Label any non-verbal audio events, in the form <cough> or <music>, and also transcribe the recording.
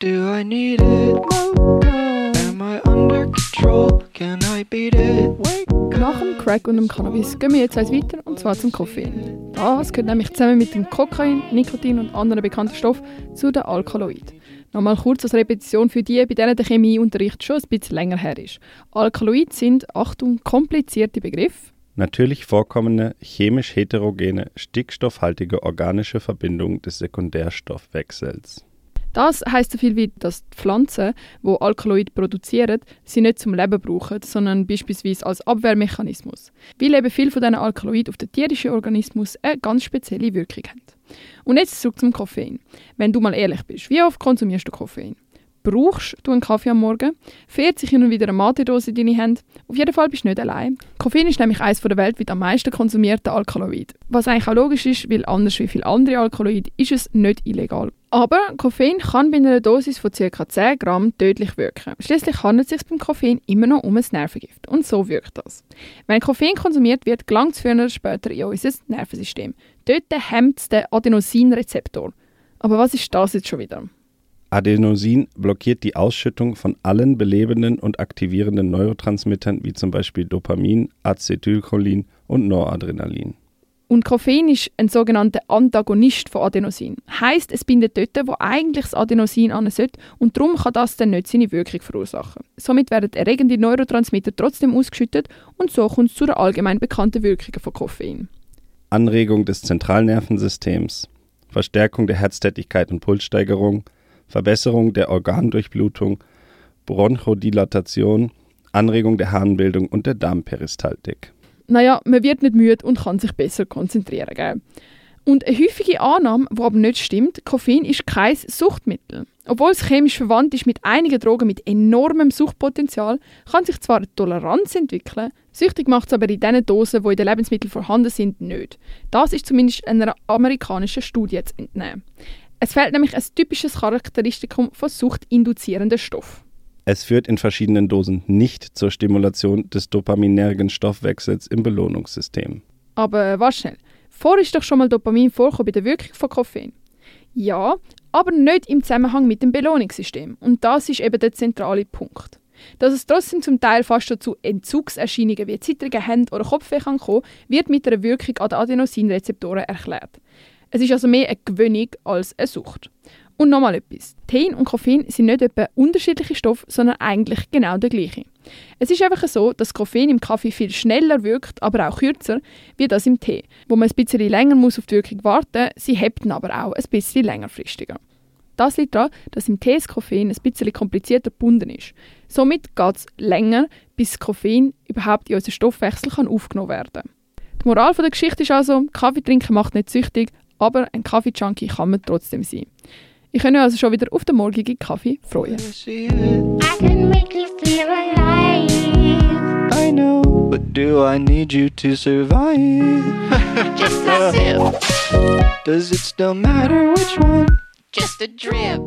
Do I need it? Am I under control? Can I beat it? Nach dem Crack und dem Cannabis gehen wir jetzt eins weiter und zwar zum Koffein. Das gehört nämlich zusammen mit dem Kokain, Nikotin und anderen bekannten Stoffen zu den Alkaloiden. Nochmal kurz als Repetition für die, bei denen der Chemieunterricht schon ein bisschen länger her ist. Alkaloide sind, Achtung, komplizierte Begriffe. Natürlich vorkommende, chemisch heterogene, stickstoffhaltige organische Verbindungen des Sekundärstoffwechsels. Das heißt so viel wie, dass die Pflanzen, die Alkaloid produzieren, sie nicht zum Leben brauchen, sondern beispielsweise als Abwehrmechanismus. Weil eben viel von diesen Alkaloiden auf den tierischen Organismus eine ganz spezielle Wirkung haben. Und jetzt zurück zum Koffein. Wenn du mal ehrlich bist, wie oft konsumierst du Koffein? Brauchst du einen Kaffee am Morgen? Fährt sich hin und wieder eine Matedose in deine Hände? Auf jeden Fall bist du nicht allein. Koffein ist nämlich eines der weltweit am meisten konsumierten Alkaloide. Was eigentlich auch logisch ist, weil anders wie viele andere Alkaloide ist es nicht illegal. Aber Koffein kann bei einer Dosis von ca. 10 Gramm tödlich wirken. Schließlich handelt es sich beim Koffein immer noch um ein Nervengift. Und so wirkt das. Wenn Koffein konsumiert wird, gelangt es früher oder später in unser Nervensystem. Dort hemmt es den Adenosinrezeptor. Aber was ist das jetzt schon wieder? Adenosin blockiert die Ausschüttung von allen belebenden und aktivierenden Neurotransmittern wie zum Beispiel Dopamin, Acetylcholin und Noradrenalin. Und Koffein ist ein sogenannter Antagonist von Adenosin. Heißt, es bindet dort, wo eigentlich das Adenosin an sollte und darum kann das dann nicht seine Wirkung verursachen. Somit werden erregende Neurotransmitter trotzdem ausgeschüttet und so kommt es zu der allgemein bekannten Wirkung von Koffein. Anregung des Zentralnervensystems, Verstärkung der Herztätigkeit und Pulssteigerung, Verbesserung der Organdurchblutung, Bronchodilatation, Anregung der Harnbildung und der Darmperistaltik. Naja, man wird nicht müde und kann sich besser konzentrieren. Gell? Und eine häufige Annahme, die aber nicht stimmt, Koffein ist kein Suchtmittel. Obwohl es chemisch verwandt ist mit einigen Drogen mit enormem Suchtpotenzial, kann sich zwar eine Toleranz entwickeln, süchtig macht es aber in den Dosen, die in den Lebensmitteln vorhanden sind, nicht. Das ist zumindest einer amerikanischen Studie zu entnehmen. Es fehlt nämlich ein typisches Charakteristikum von suchtinduzierenden Stoffen. Es führt in verschiedenen Dosen nicht zur Stimulation des dopaminergen Stoffwechsels im Belohnungssystem. Aber warte schnell. Vor ist doch schon mal Dopamin vorgekommen bei der Wirkung von Koffein. Ja, aber nicht im Zusammenhang mit dem Belohnungssystem. Und das ist eben der zentrale Punkt. Dass es trotzdem zum Teil fast zu Entzugserscheinungen wie zittrigen Händen oder Kopfweh kann kommen, wird mit einer Wirkung an den Adenosinrezeptoren erklärt. Es ist also mehr eine Gewöhnung als eine Sucht. Und nochmal etwas. Tein und Koffein sind nicht etwa unterschiedliche Stoffe, sondern eigentlich genau der gleiche. Es ist einfach so, dass Koffein im Kaffee viel schneller wirkt, aber auch kürzer, wie das im Tee. Wo man ein bisschen länger muss auf die Wirkung warten sie hebt aber auch ein bisschen längerfristiger. Das liegt daran, dass im Tee das Koffein ein bisschen komplizierter gebunden ist. Somit geht es länger, bis Koffein überhaupt in unseren Stoffwechsel aufgenommen werden kann. Die Moral der Geschichte ist also, Kaffee trinken macht nicht süchtig, aber ein Kaffee-Junkie kann man trotzdem sein. Ich kann mich also schon wieder auf den morgigen Kaffee freuen. See it? I can make you feel alive. I know, but do I need you to survive? <laughs> Just a sip, Does it still matter which one? just a drip.